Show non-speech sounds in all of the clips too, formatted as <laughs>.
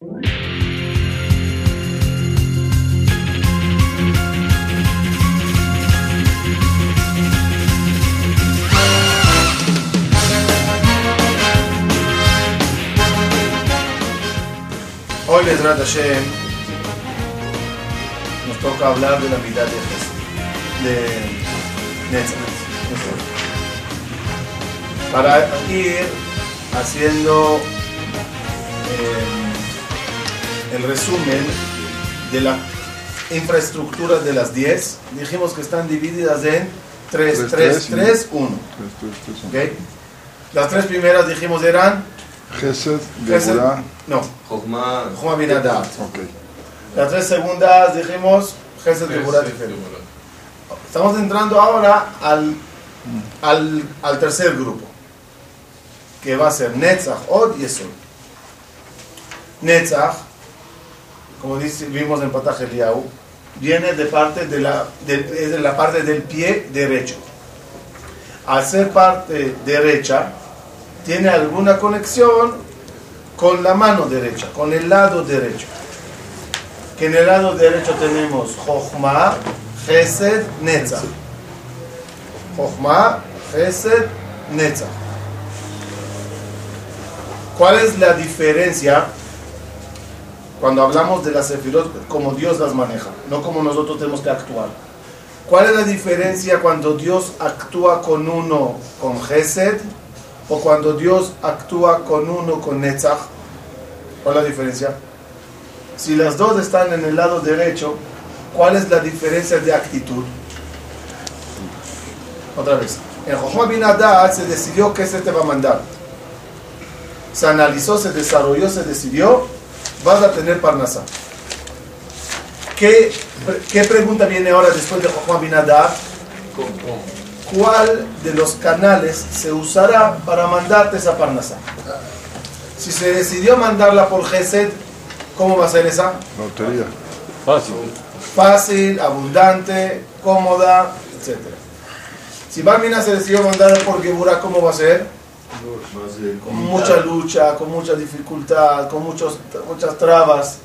Hoy, Bezrat Hashem, nos toca hablar de la mitad de Jesús, de Netzach. Para ir haciendo eh, el resumen de la infraestructura de las 10, dijimos que están divididas en 3, 3, 3, 1. ¿Ok? Las tres primeras dijimos eran Gesed, Geburah. no, Jochma, Joma Binadat. Ok. Las tres segundas dijimos Gesed Geburah. Estamos entrando ahora al, al, al tercer grupo, que va a ser Netzach, Od y Esod. Netzach, como vimos en Pataj viene de parte de la, de- de la parte del pie derecho. Al ser parte derecha, tiene alguna conexión con la mano derecha, con el lado derecho. Que en el lado derecho tenemos Jochma, Gesed, Netzach. Jochma, Gesed, Netzach. ¿Cuál es la diferencia cuando hablamos de las sefirot como Dios las maneja, no como nosotros tenemos que actuar? ¿Cuál es la diferencia cuando Dios actúa con uno con Gesed o cuando Dios actúa con uno con Netzach? ¿Cuál es la diferencia? Si las dos están en el lado derecho, ¿cuál es la diferencia de actitud? Otra vez. En Joshua bin se decidió que se te va a mandar. Se analizó, se desarrolló, se decidió, vas a tener Parnasá. ¿Qué, ¿Qué pregunta viene ahora después de Joshua bin Hadad? ¿Cuál de los canales se usará para mandarte esa Parnasá? Si se decidió mandarla por Gesed, ¿cómo va a ser esa? Lotería. Fácil. fácil, abundante, cómoda, etc. Si Barmina se decidió mandar por Geburah, ¿cómo va a ser? Con mucha lucha, con mucha dificultad, con muchos, muchas trabas.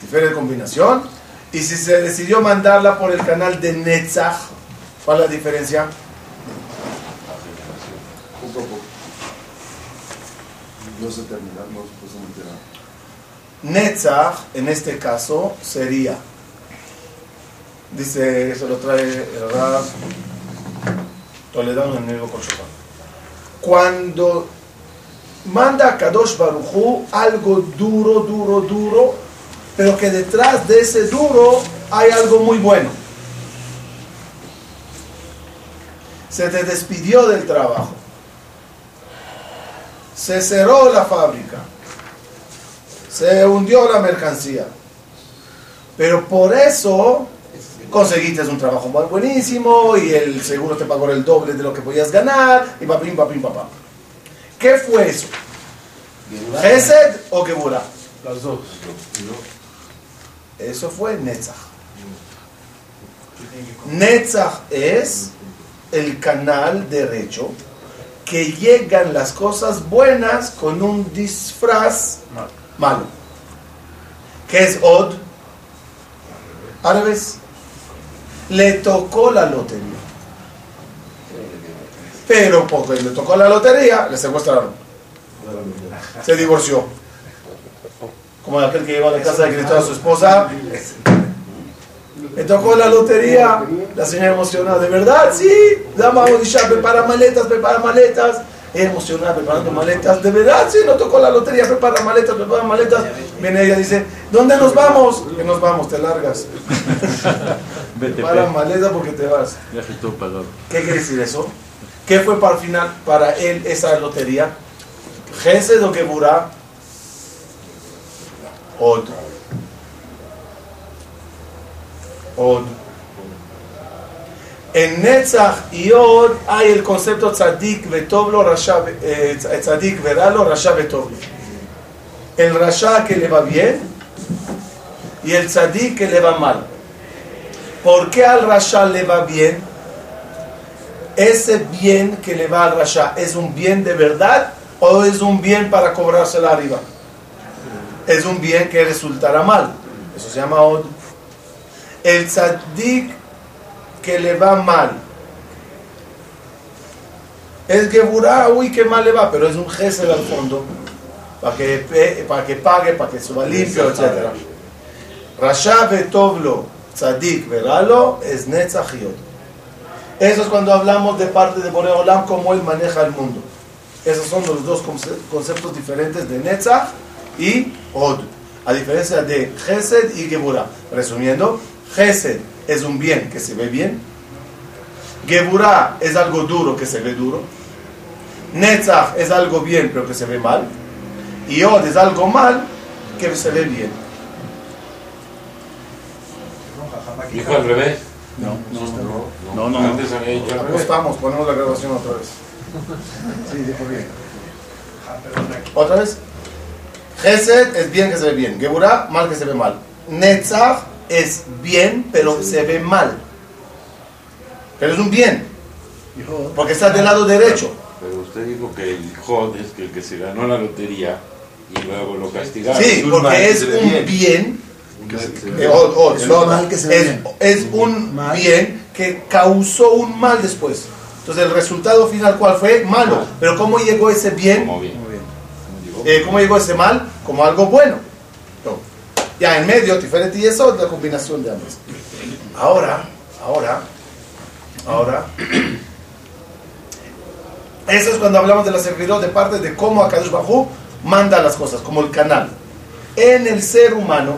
Diferente combinación. Y si se decidió mandarla por el canal de Netzach, ¿cuál es la diferencia? a poco. No se termina, no se puede meter Netzach, en este caso, sería, dice, eso lo trae el Toledano en el Nuevo. Cuando manda a Kadosh Barujú algo duro, duro, duro, pero que detrás de ese duro hay algo muy bueno. Se te despidió del trabajo. Se cerró la fábrica se hundió la mercancía. Pero por eso conseguiste un trabajo muy buenísimo y el seguro te pagó el doble de lo que podías ganar y papín, papín, papá. ¿Qué fue eso? ¿Gesed o Geburah? Las dos. Eso fue Netzach. Netzach es el canal derecho que llegan las cosas buenas con un disfraz malo. ¿Qué es Od? Árabes. Le tocó la lotería. Pero porque le tocó la lotería, le secuestraron. Se divorció. Como aquel que iba a la casa y gritó a su esposa. Le tocó la lotería. La señora emocionada. ¿De verdad? Sí. Dama Odisha, prepara maletas, prepara maletas. Emocionada, preparando maletas. ¿De verdad? Sí, no tocó la lotería. Prepara maletas, prepara maletas. Viene ella dice, ¿dónde nos vamos? Que nos vamos, te largas. <laughs> Prepara maletas porque te vas. ¿Qué quiere decir eso? ¿Qué fue para el final, para él esa lotería? ¿Gesed o Geburah? Od. Od. En Netzach y Od hay el concepto tzadik vetoblo, rasha, eh, tzadik veralo, rasha vetoblo. El rasha que le va bien y el tzadik que le va mal. ¿Por qué al rasha le va bien? ese bien que le va al Rasha es un bien de verdad o es un bien para cobrársela arriba. Es un bien que resultará mal. Eso se llama od. El tzadik que le va mal. Es geburá, uy, qué mal le va, pero es un gesed al fondo. Para que, para que pague, para que suba limpio, etc. Rasha betovlo, tzadik veralo, es netzach. Eso es cuando hablamos de parte de Boreolam, cómo él maneja el mundo. Esos son los dos conce- conceptos diferentes de Netzach y Od. A diferencia de Gesed y Geburah. Resumiendo, Gesed es un bien que se ve bien. Geburah es algo duro que se ve duro. Netzach es algo bien pero que se ve mal. Y Od es algo mal que se ve bien. Dijo al revés. No, No, no, Antes había dicho al revés. Apostamos, ponemos la grabación otra vez. <laughs> Sí, dijo bien. Otra vez. Gesed es bien que se ve bien. Geburah, mal que se ve mal. Netzach es bien, pero se ve mal. Pero es un bien, porque está del lado derecho. Pero usted dijo que el Jod es que el que se ganó la lotería y luego lo castigaron. Sí, mal porque que es un bien. bien. Que se- eh, od- od, Es un od, mal que se ve es, bien. es un Mal. bien que causó un mal después. Entonces el resultado final, ¿cuál fue? Malo. Pero ¿cómo llegó ese bien? Como bien. Muy bien. Llegó. Eh, ¿Cómo llegó ese mal? Como algo bueno. Ya en medio, diferente y eso, la combinación de ambos. Ahora, ahora, ahora. <clears throat> Eso es cuando hablamos de la servidor de parte de cómo Akadosh Bajú manda las cosas, como el canal. En el ser humano,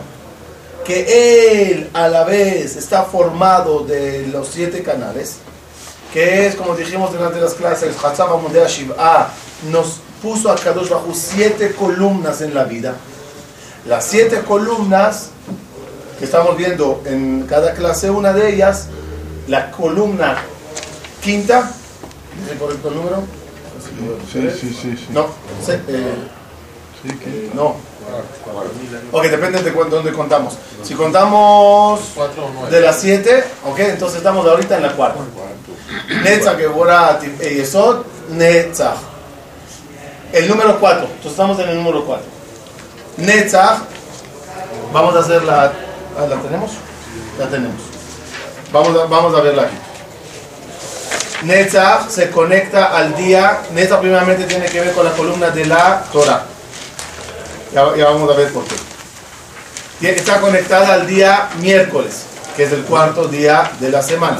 que él a la vez está formado de los siete canales, que es como dijimos durante las clases, Hatzab Shiv'a nos puso a Kadosh Bajú siete columnas en la vida. Las siete columnas que estamos viendo en cada clase, una de ellas, la columna quinta, ¿es correcto el número? Sí, sí, sí, sí. No, se- eh, Sí, que- no. Ok, depende de cuánto, dónde contamos. Si contamos de las siete, ok, entonces estamos ahorita en la cuarta. Netzach, Geborah, eh, Yesod, Netzach. El número 4. Entonces estamos en el número 4. Netzach. Vamos a hacer la. ah, ¿La tenemos? La tenemos. Vamos a, vamos a verla aquí. Netzach se conecta al día. Netzach primeramente tiene que ver con la columna de la Torah. Ya, ya vamos a ver por qué. Está conectada al día miércoles, que es el cuarto día de la semana.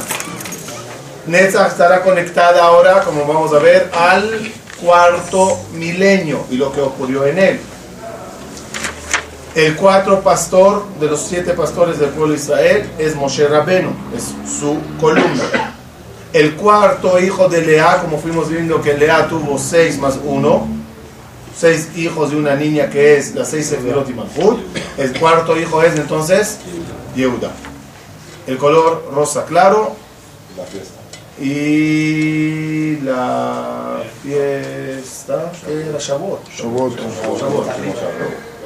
Netzach estará conectada ahora, como vamos a ver, al cuarto milenio y lo que ocurrió en él. El cuarto pastor de los siete pastores del pueblo de Israel es Moshe Rabenu, es su columna. El cuarto hijo de Lea, como fuimos viendo que Lea tuvo seis más uno, seis hijos de una niña que es la seis Sefirot y Malchut. El cuarto hijo es entonces Yehuda. El color rosa claro, La fiesta. y la fiesta que era Shavuot, Shavuot. Shavuot,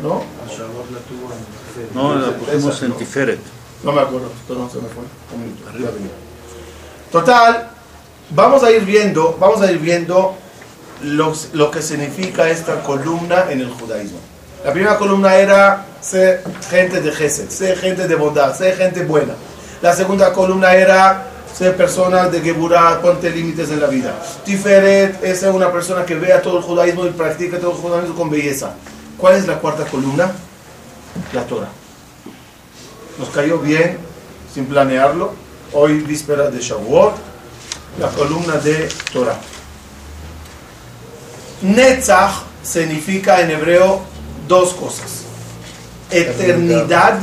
¿no? No, la pusimos en Tiferet. No me acuerdo, perdón, se me fue. Total, vamos a ir viendo, vamos a ir viendo los- lo que significa esta columna en el judaísmo. La primera columna era ser gente de Gesed, ser gente de bondad, ser gente buena. La segunda columna era ser personas de Geburah, ponte límites en la vida. Tiferet es una persona que vea todo el judaísmo y practica todo el judaísmo con belleza. ¿Cuál es la cuarta columna? La Torah. Nos cayó bien, sin planearlo. Hoy, víspera de Shavuot, la columna de Torah. Netzach significa en hebreo dos cosas: eternidad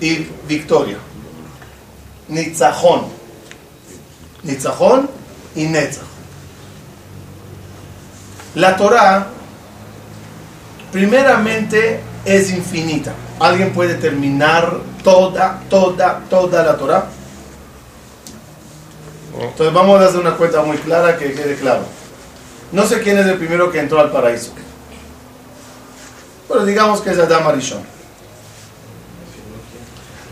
y victoria. Nitzajón. Nitzajón y Netzach. La Torah, primeramente, es infinita. ¿Alguien puede terminar toda, toda, toda la Torah? Entonces vamos a hacer una cuenta muy clara que quede claro. No sé quién es el primero que entró al paraíso. Pero digamos que es Adam Arishon.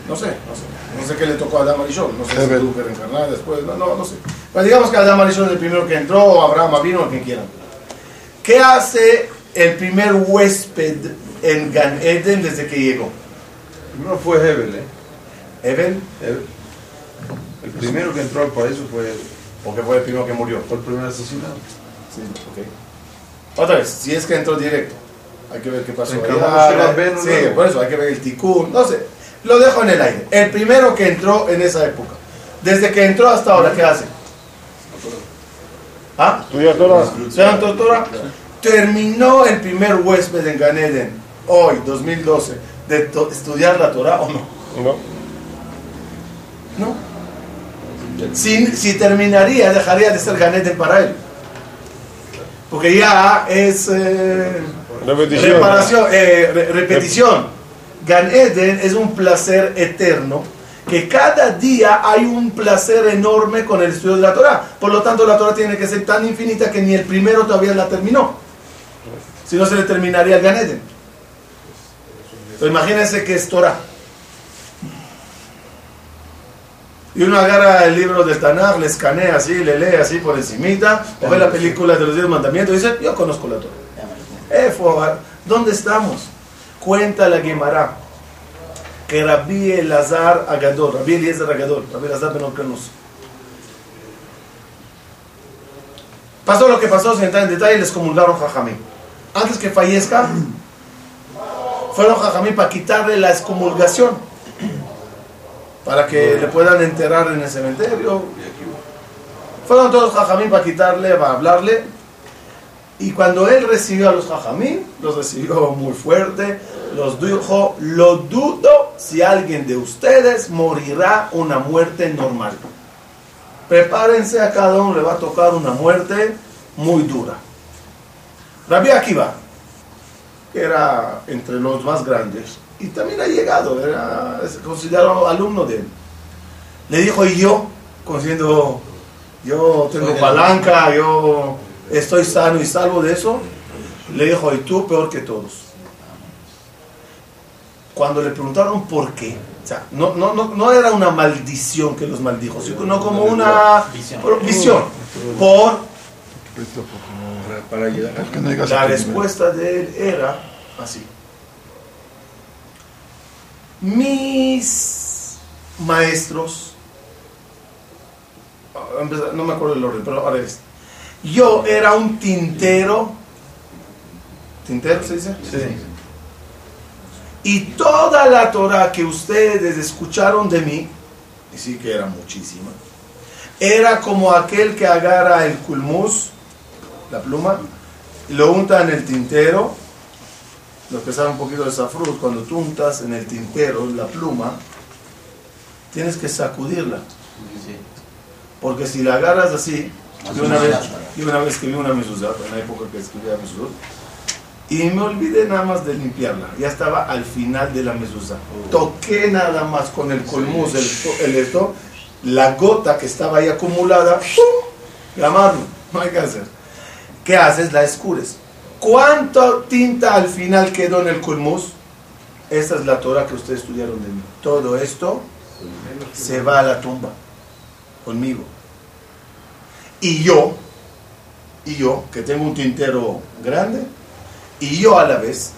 No sé, no sé. No sé qué le tocó a Adam Arishon. No sé si tuvo que reencarnar después. No, no, no sé. Pero digamos que Adam Arishon es el primero que entró, o Abraham vino, o quien quiera. ¿Qué hace el primer huésped en Gan Eden desde que llegó? Primero fue Hebel, ¿eh? ¿Evel? Hebel. El primero que entró al paraíso fue Hebel. Porque fue el primero que murió. Fue el primer asesinado. Sí, ok. Otra vez, si es que entró directo. Hay que ver qué pasó. Ah, sí, luego. por eso hay que ver el ticún. No sé. Lo dejo en el aire. El primero que entró en esa época. Desde que entró hasta ahora, ¿qué hace? ¿Ah? Estudia Torah. ¿Estudian Torah? ¿Terminó el primer huésped en Gan Eden, hoy, 2012, de estudiar la Torah o no? No. No. Si, si terminaría, dejaría de ser Gan Eden para él. Porque ya es eh, Repetición. reparación, eh, re- repetición. Gan Eden es un placer eterno, que cada día hay un placer enorme con el estudio de la Torah. Por lo tanto, la Torah tiene que ser tan infinita que ni el primero todavía la terminó. Si no, se le terminaría el Gan Eden. Pero imagínense que es Torah. Y uno agarra el libro del Tanakh, le escanea así, le lee así por encimita, o ve la película de los diez mandamientos y dice, yo conozco la Torah. ¿dónde estamos? Cuenta la Gemara que Rabbi Elazar Agador, Rabbi Eliezer Agador, Rabbi Elazar Ben Orcanus. Pasó lo que pasó, sin entrar en detalle, les comulgaron Jajamín. Antes que fallezca, fueron Jajamín para quitarle la excomulgación, para que le puedan enterrar en el cementerio. Fueron todos Jajamín para quitarle, para hablarle. Y cuando él recibió a los Jajamín, los recibió muy fuerte, los dijo, lo dudo si alguien de ustedes morirá una muerte normal. Prepárense, a cada uno le va a tocar una muerte muy dura. Rabbi Akiva, que era entre los más grandes, y también ha llegado, era considerado alumno de él. Le dijo, y yo, diciendo, yo tengo palanca, yo estoy sano y salvo de eso, le dijo, y tú peor que todos. Cuando le preguntaron por qué, o sea, no, no, no, no era una maldición que los maldijo, sino como una visión. Por Para, no digas la respuesta de él era así. Mis maestros, ah, no me acuerdo el orden, pero ahora es. Yo era un tintero. ¿Tintero se dice? Sí. Y toda la Torah que ustedes escucharon de mí, y sí que era muchísima, era como aquel que agarra el culmus, la pluma, lo unta en el tintero, lo que sabe un poquito de safrut, cuando tú untas en el tintero la pluma, tienes que sacudirla. Porque si la agarras así, yo una vez, yo una vez escribí una mezuzá, en la época que escribía mezuzá, y me olvidé nada más de limpiarla. Ya estaba al final de la mezuzá. Toqué nada más con el colmus, el, el esto, la gota que estaba ahí acumulada, ¡pum! gramarlo, no hay que hacer. ¿Qué haces? La escures. ¿Cuánta tinta al final quedó en el colmus? Esta es la Torah que ustedes estudiaron de mí. Todo esto se va a la tumba conmigo. Y yo, y yo, que tengo un tintero grande, y yo a la vez,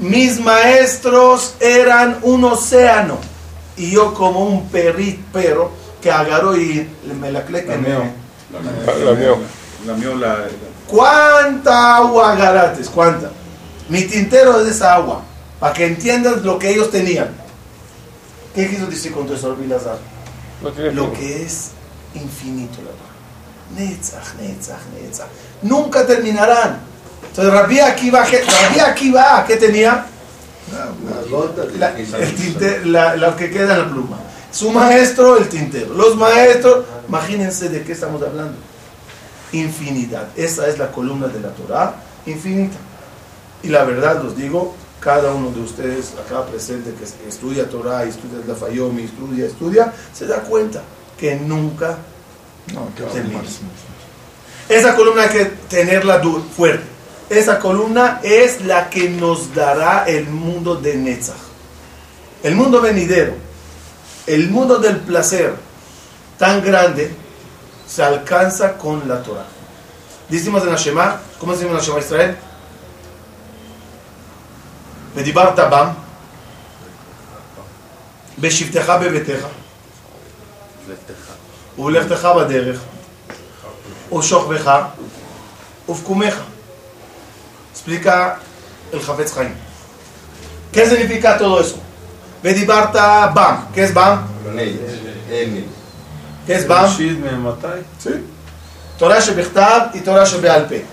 mis maestros eran un océano, y yo como un perrit, perro que agarró y me la cleca en Lameó. La mío. Lamió la. ¿Cuánta agua agarrates? ¿Cuánta? Mi tintero es de esa agua, para que entiendas lo que ellos tenían. ¿Qué quiso decir con eso, Rabbi Lazar? No tiene lo que es infinito la Torah. Netzach, netzach, netzach. Nunca terminarán. Entonces Rabbi Akiva, ¿qué- Rabbi Akiva, ¿qué tenía? La, el tinte- la- que queda en la pluma. Su maestro, el tintero. Los maestros, imagínense de qué estamos hablando. Infinidad. Esa es la columna de la Torah, infinita. Y la verdad, los digo, cada uno de ustedes acá presente que estudia Torah, estudia la Fayomi, estudia, estudia, se da cuenta que nunca No, Termina. esa columna hay que tenerla fuerte. Esa columna es la que nos dará el mundo de Netzach. El mundo venidero, el mundo del placer tan grande, se alcanza con la Torah. Decimos en la Shema, ¿cómo decimos en la Shema Israel? ודיברת בם, בשבתך בביתך, ובלכתך בדרך, ובשוכבך, ובקומך. Explica el Jafetz Haim. ¿Qué significa todo eso? ודיברת בם. ¿Qué es bam? ¿Qué es bam? ראשית ממתי? Sí. Torah Shebechtav y Torah Shebeal Pe.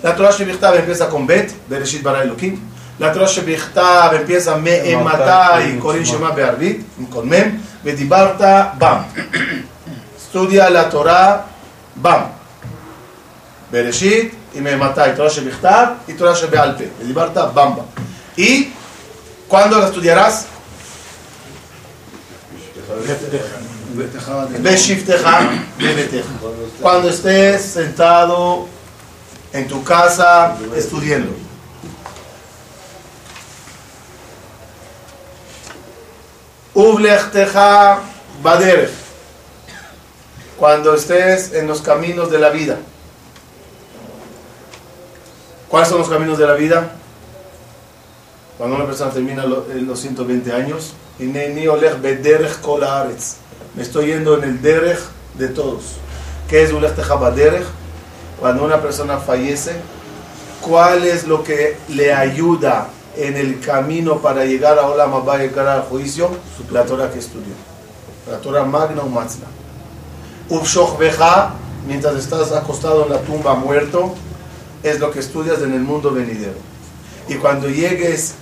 La Torah Shebechtav empieza con Bet, Bereshit bara Elohim. La Torah Shebechtav empieza Me'ematai, Korim Shema Be'arvit, con Mem, Vedibarta Bam. Estudia la Torah Bam. Bereshit y Me'ematai, Torah Shebechtav y Torah Shebeal Pe. Vedibarta Bam Bam. ¿Y cuándo la estudiarás? Cuando estés sentado en tu casa estudiando. Uvlechteja baderech. Cuando estés en los caminos de la vida. ¿Cuáles son los caminos de la vida? Cuando una persona termina eh, los 120 años, Me estoy yendo en el derech de todos. ¿Qué es ulech teja baderech? Cuando una persona fallece, ¿cuál es lo que le ayuda en el camino para llegar a Olam Abba, llegar al juicio? La Torah que estudió. La Torah magna o matzna. Uvshoch beja, mientras estás acostado en la tumba muerto, es lo que estudias en el mundo venidero. Y cuando llegues,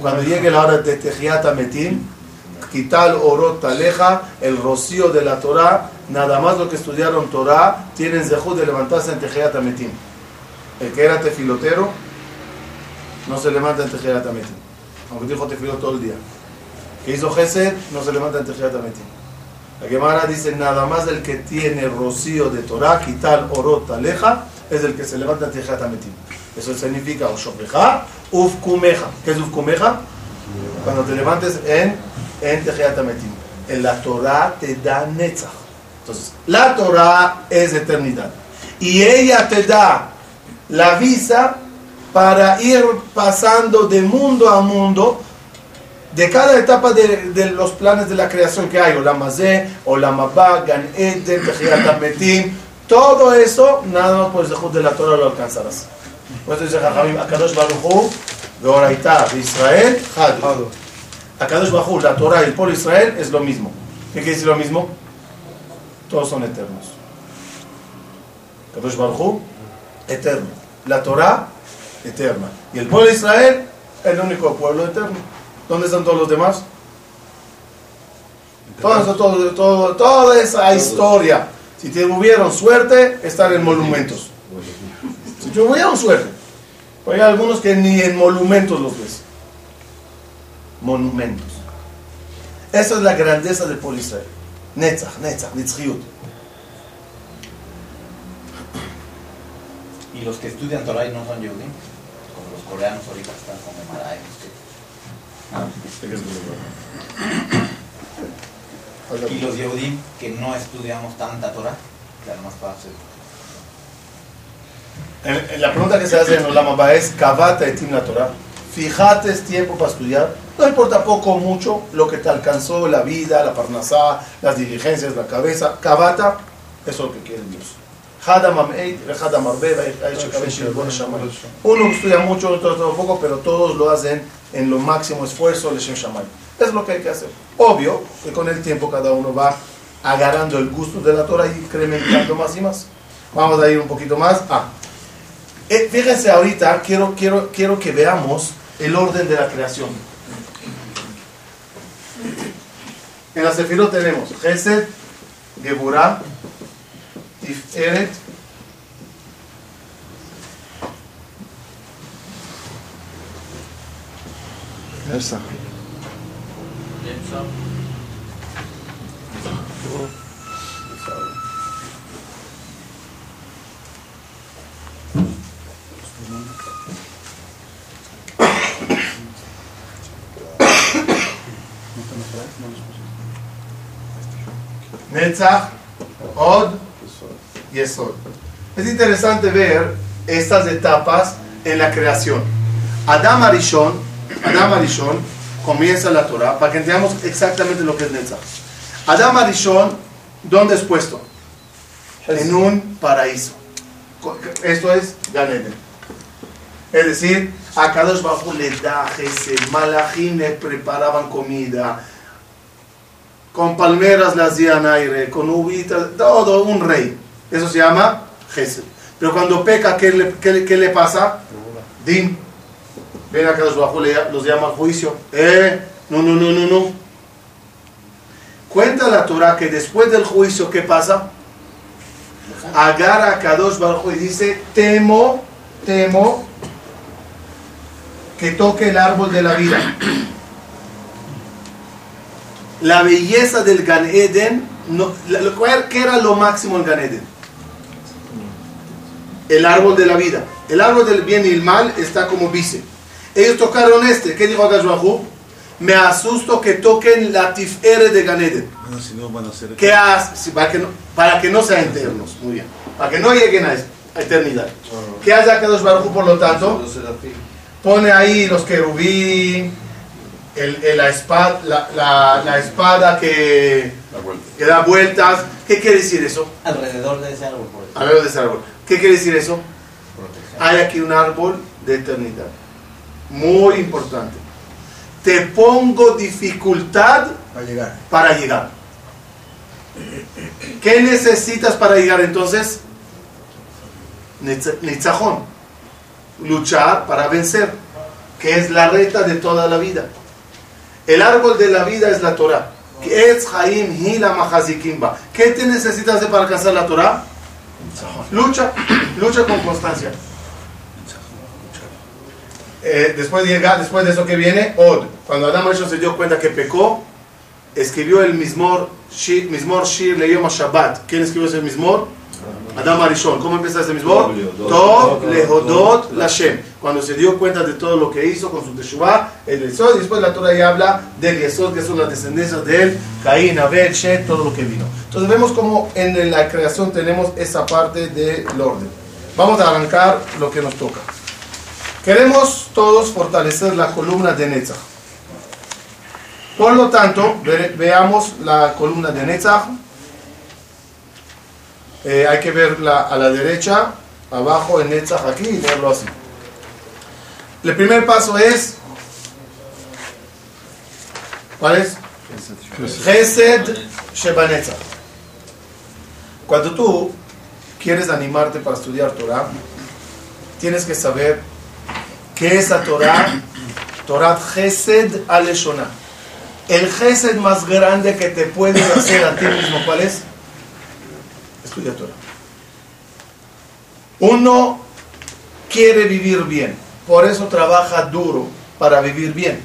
cuando llegue la hora de Tejiat Metim, quital orot taleja, el rocío de la Torah, nada más lo que estudiaron Torah, tienen zehut de levantarse en Tejiat Metim. El que era tefilotero, no se levanta en Tejiat Metim. Aunque dijo tefilot todo el día. Que hizo Gesed, no se levanta en Tejiat Metim. La Gemara dice, nada más el que tiene rocío de Torah, quital orot taleja, es el que se levanta en Tejiat Metim. Eso significa Ushofeja, Ufkumeja. ¿Qué es Ufkumeja? Cuando te levantes en, en Tejiat Metim. En la Torah te da Netzach. Entonces, la Torah es eternidad. Y ella te da la visa para ir pasando de mundo a mundo de cada etapa de, de los planes de la creación que hay, Olam Hazeh, Olam Abba, Gan Eden, Ametim, todo eso, nada más por de la Torah lo alcanzarás. Por eso dice Jajamim, Akadosh Baruch Hu, Beoraita, de Israel, Hadu. Akadosh Hu, la Torah y el pueblo de Israel es lo mismo. ¿Qué quiere decir lo mismo? Todos son eternos. Akadosh Hu, eterno. La Torah, eterna. Y el pueblo de Israel, el único pueblo eterno. ¿Dónde están todos los demás? Todo, eso, todo, todo- toda esa historia. Si tuvieron suerte, están en monumentos. Si tuvieron suerte. Pero hay algunos que ni en monumentos los ves. Monumentos. Esa es la grandeza del pueblo Israel. Netzach, Netzach, Netzchiut. Y los que estudian Torah y no son Yehudim, como los coreanos ahorita están como sé. Y los Yehudim que no estudiamos tanta Torah, que además para hacer. En- en la pregunta que se hace en Olam Abba es, Kavata etim la Torah. Fíjate, es tiempo para estudiar. No importa poco o mucho lo que te alcanzó, la vida, la parnasá, las diligencias, la cabeza. Kavata, eso es lo que quiere Dios. Uno estudia mucho, otro poco, pero todos lo hacen en lo máximo esfuerzo, Leshem Shamayim. Es lo que hay que hacer. Obvio que con el tiempo cada uno va agarrando el gusto de la Torah y incrementando más y más. Vamos a ir un poquito más. Ah, eh, fíjense ahorita, quiero, quiero, quiero que veamos el orden de la creación. En la Sefirot tenemos Gesed, Geburah, Tiferet, Esa. Netzach, Od, Yesod. Es interesante ver estas etapas en la creación. Adam Arishon, Adam Arishon comienza la Torah para que entendamos exactamente lo que es Netzach. Adam Arishon, ¿dónde es puesto? En un paraíso. Esto es Gan Eden. Es decir, a Kadosh Bajo le da Gesed, Malachim le preparaban comida, con palmeras le hacían aire, con uvitas, todo un rey. Eso se llama Gesed. Pero cuando peca, ¿qué le, qué qué le pasa? Din. Ven acá los bajo, los llama juicio. Eh, no, no, no, no, no. Cuenta la Torah que después del juicio, ¿qué pasa? Agarra a Kadosh Baruj y dice, temo, temo que toque el árbol de la vida. La belleza del Gan Eden, no, la- lo- ¿cuál- ¿qué era lo máximo en Gan Eden? El árbol de la vida. El árbol del bien y el mal está como vice. Ellos tocaron este. ¿Qué dijo Akash Baruj Hu? Me asusto que toquen la tifere de Gan Eden. Bueno, si no van a ser... ¿Qué hace? Para que, no, para que no sean eternos. Muy bien. Para que no lleguen a, a eternidad. ¿Qué hace Akadosh Baruj por lo tanto? Pone ahí los querubín, el, el- la, espada, la, la- la espada que, La vuelta. que da vueltas. ¿Qué quiere decir eso? Alrededor de ese árbol, por ejemplo. A ver de ese árbol. ¿Qué quiere decir eso? Hay aquí un árbol de eternidad. Muy importante. Te pongo dificultad Va a llegar. para llegar. ¿Qué necesitas para llegar entonces? Nitz- Nitzajón. Luchar para vencer, que es la reta de toda la vida. El árbol de la vida es la Torah. ¿Qué te necesitas hacer para alcanzar la Torah? Lucha, lucha con constancia. Eh, después, llega, después de eso que viene, Od. Cuando Adam se dio cuenta que pecó, escribió el Mismor Shir, Mismor Shir Shabbat. ¿Quién escribió ese Mismor? Adam Arishon. ¿Cómo empieza ese Mismor? Tov Lehodot Lashem. Cuando se dio cuenta de todo lo que hizo con su Teshuvah, el Yesod, y después la Torah ya habla del Yesod, que son las descendencias de él, Caín, Abel, Shet, todo lo que vino. Entonces vemos como en la creación tenemos esa parte del orden. Vamos a arrancar lo que nos toca. Queremos todos fortalecer la columna de Netzach. Por lo tanto, ve- veamos la columna de Netzach. Eh, hay que verla a la derecha, abajo en Netzach aquí y leerlo así. El primer paso es, ¿cuál es? Gesed Sheba Netzach. Cuando tú quieres animarte para estudiar Torah, tienes que saber que esa Torah, Torah Gesed Aleshona, el Gesed más grande que te puedes hacer a ti mismo, ¿cuál es? Uno quiere vivir bien, por eso trabaja duro para vivir bien.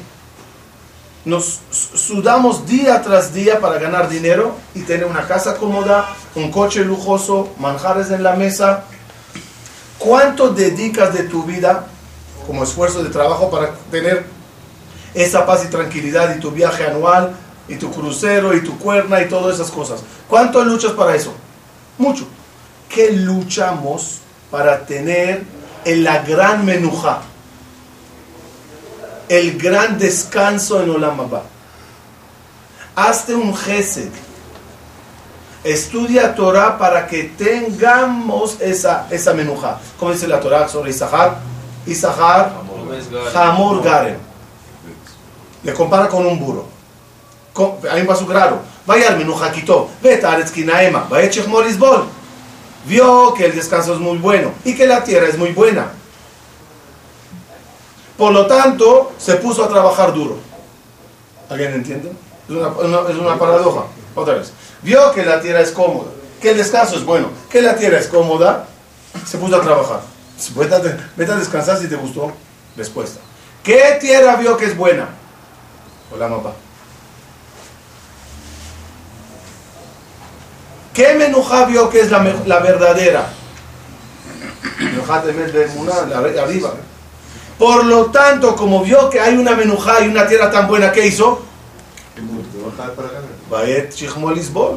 Nos sudamos día tras día para ganar dinero y tener una casa cómoda, un coche lujoso, manjares en la mesa. ¿Cuánto dedicas de tu vida como esfuerzo de trabajo para tener esa paz y tranquilidad y tu viaje anual y tu crucero y tu cuerna y todas esas cosas? ¿Cuánto luchas para eso? Mucho. ¿Qué luchamos para tener en la gran menuja? El gran descanso en Olam Abba. Hazte un gesed. Estudia Torah para que tengamos esa, esa menuja. Como dice la Torah sobre Isahar. Isahar, Hamor Garem. Le compara con un burro. Hay un paso. Vaya al menuja quitó. Vete a Aretzkinaema. Vaya a Chechmol Isbol. Vio que el descanso es muy bueno y que la tierra es muy buena. Por lo tanto, se puso a trabajar duro. ¿Alguien entiende? Es una, una- es una paradoja. Otra vez. Vio que la tierra es cómoda, que el descanso es bueno, que la tierra es cómoda, se puso a trabajar. Vete a, vete a descansar si te gustó. Respuesta. ¿Qué tierra vio que es buena? Hola, papá. ¿Qué menuja vio que es la, la verdadera? Menujá de la re- arriba. Por lo tanto, como vio que hay una menujá y una tierra tan buena, ¿qué hizo?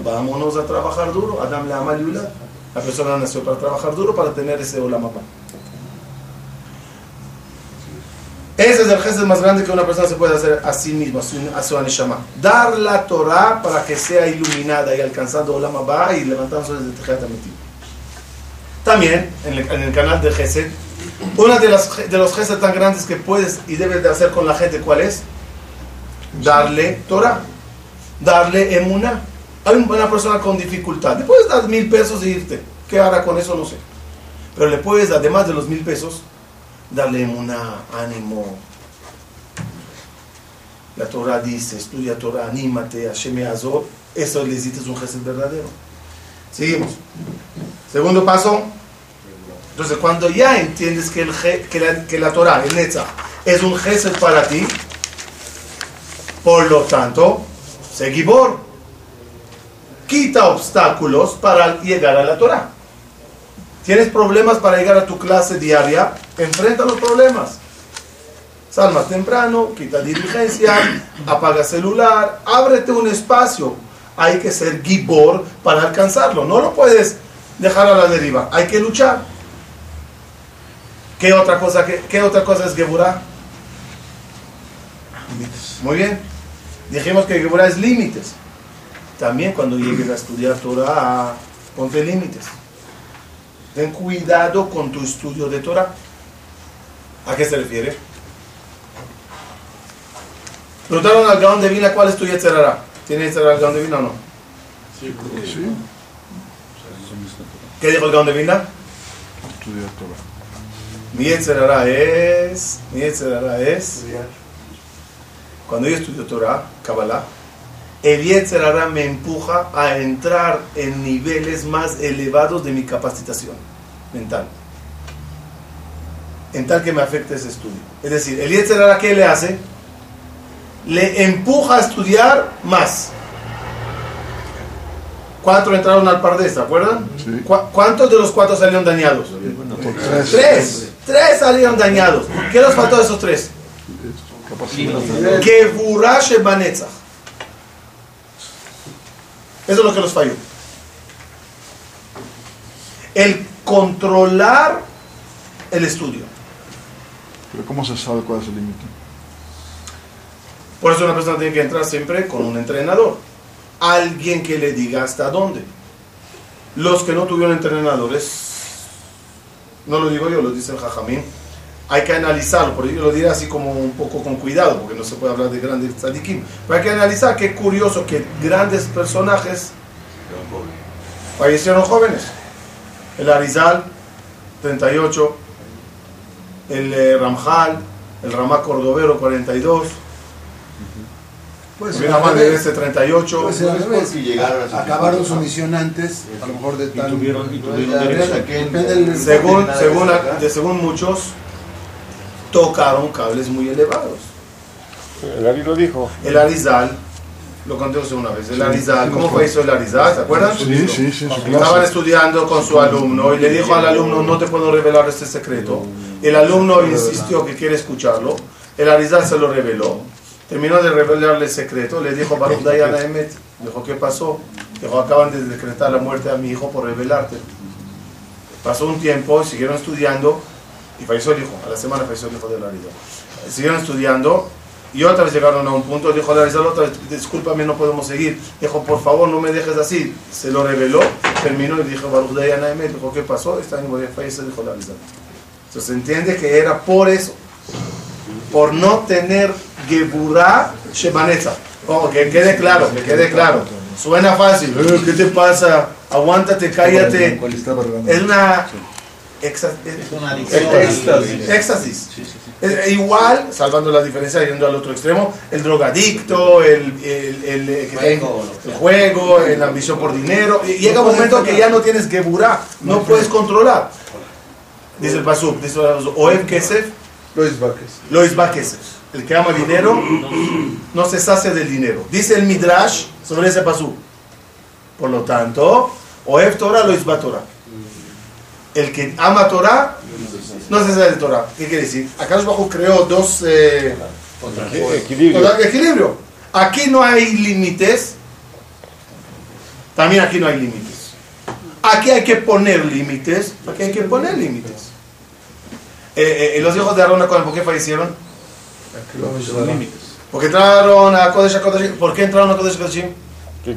Vámonos a trabajar duro. Adam le ama Yulad. La persona nació para trabajar duro para tener ese Olam Abba. Ese es el gesto más grande que una persona se puede hacer a sí mismo, a su, a su aneshama. Dar la Torah para que sea iluminada y alcanzando Olam Abba y levantándose desde Tejiat Amitim. También, en el, en el canal de Gesed, uno de, las, de los gestos tan grandes que puedes y debes de hacer con la gente, ¿cuál es? Darle Torah, darle emuná. Hay una persona con dificultad, le puedes dar mil pesos e irte. ¿Qué hará con eso? No sé. Pero le puedes, además de los mil pesos, darle emuná, ánimo. La Torah dice, estudia Torah, anímate, Hashem Azor. Eso le hiciste un gesto verdadero. Seguimos. Segundo paso. Entonces, cuando ya entiendes que, el, que, la, que la Torah, el Netzach, es un gesed para ti, por lo tanto, seguibor. Quita obstáculos para llegar a la Torah. Tienes problemas para llegar a tu clase diaria, enfrenta los problemas. Sal más temprano, quita diligencia, <clears throat> apaga celular, ábrete un espacio. Hay que ser gibor para alcanzarlo. No lo puedes dejar a la deriva. Hay que luchar. ¿Qué otra cosa, qué, qué otra cosa es geburá? Muy bien. Dijimos que geburá es límites. También cuando llegues a estudiar Torah, ponte límites. Ten cuidado con tu estudio de Torah. ¿A qué se refiere? Preguntaron al Gaón de Vina cuál es tu Yetzerara. ¿Tiene Yetzerara el Gaón de Vina o no? Sí. ¿Qué dijo el Gaón de Vina? Estudiar Torah. Mi Yetzerara es. Mi Yetzerara es. Cuando yo estudio Torah, Kabbalah, el Yetzerara me empuja a entrar en niveles más elevados de mi capacitación mental. En tal que me afecte ese estudio. Es decir, el Yetzerara, ¿qué le hace? Le empuja a estudiar más. Cuatro entraron al Pardés, ¿se acuerdan? Sí. ¿Cu- ¿Cuántos de los cuatro salieron dañados? Tres. Tres. Tres salieron dañados. ¿Qué nos faltó de esos tres? Capacidad. Que Burashe Banetzach. Eso es lo que nos falló. El controlar el estudio. Pero ¿cómo se sabe cuál es el límite? Por eso una persona tiene que entrar siempre con un entrenador. Alguien que le diga hasta dónde. Los que no tuvieron entrenadores, no lo digo yo, lo dice el Jajamín, hay que analizarlo, por ello lo diré así como un poco con cuidado, porque no se puede hablar de grandes tzadikim, pero hay que analizar qué curioso que grandes personajes fallecieron jóvenes. El Arizal, 38, el eh, Ramjal, el Ramá Cordovero, 42, Pues el Ramá de este 38. Puede ser al revés. porque llegaron a su Acabaron su misión antes, a lo mejor de tal. tuvieron- y tuvieron Ya, derecho. Depende del. según, según, que de- según muchos, tocaron cables muy elevados. El Ari lo dijo. El Arizal, lo conté usted una vez, el Arizal, ¿cómo fue eso el Arizal? ¿Se acuerdan? Sí, sí, sí, Estaban clase. estudiando con su alumno y le dijo al alumno, no te puedo revelar este secreto. El alumno insistió que quiere escucharlo. El Arizal se lo reveló. Terminó de revelarle el secreto. Le dijo, Baruch Dayan Emet. Dijo, ¿qué pasó? Dijo, acaban de decretar la muerte a mi hijo por revelarte. Pasó un tiempo, siguieron estudiando y falleció el hijo. A la semana falleció el hijo del Arizal. Siguieron estudiando y otra vez llegaron a un punto. Dijo Arizal, otra vez, discúlpame, no podemos seguir. Dijo, por favor, no me dejes así. Se lo reveló, terminó y dijo, Baruch Dayan Emet. Dijo, ¿qué pasó? Voy a fallecer, dijo el Arizal. Entonces se entiende que era por eso, por no tener Geburah Shebanetza. Ojo, que quede claro, que quede claro. Suena fácil, "Eh, ¿qué te pasa? Aguántate, cállate. Es una éxtasis. éxtasis. Es igual, salvando la diferencia, yendo al otro extremo, el drogadicto, el, el, el, eh, que Juego, el juego, la ambición por dinero. Y Llega un momento que ya no tienes Geburah, no puedes controlar. Dice el Pasuk, dice el Oev Kesef, Luis Vázquez. Lois Kesef. El que ama el dinero no se sacia del dinero. Dice el Midrash sobre ese Pasuk. Por lo tanto, Oev Torah, Lois va Torah. El que ama Torah no se sacia de Torah. ¿Qué quiere decir? Acá Bajo creó dos eh, Equilibrio. Aquí no hay límites. También aquí no hay límites. Aquí hay que poner límites, aquí hay que poner límites. Eh, eh, los hijos de Aarón, ¿por qué fallecieron? Los. Porque entraron a Kodesh HaKodashim. ¿Por qué entraron a Kodesh? Que.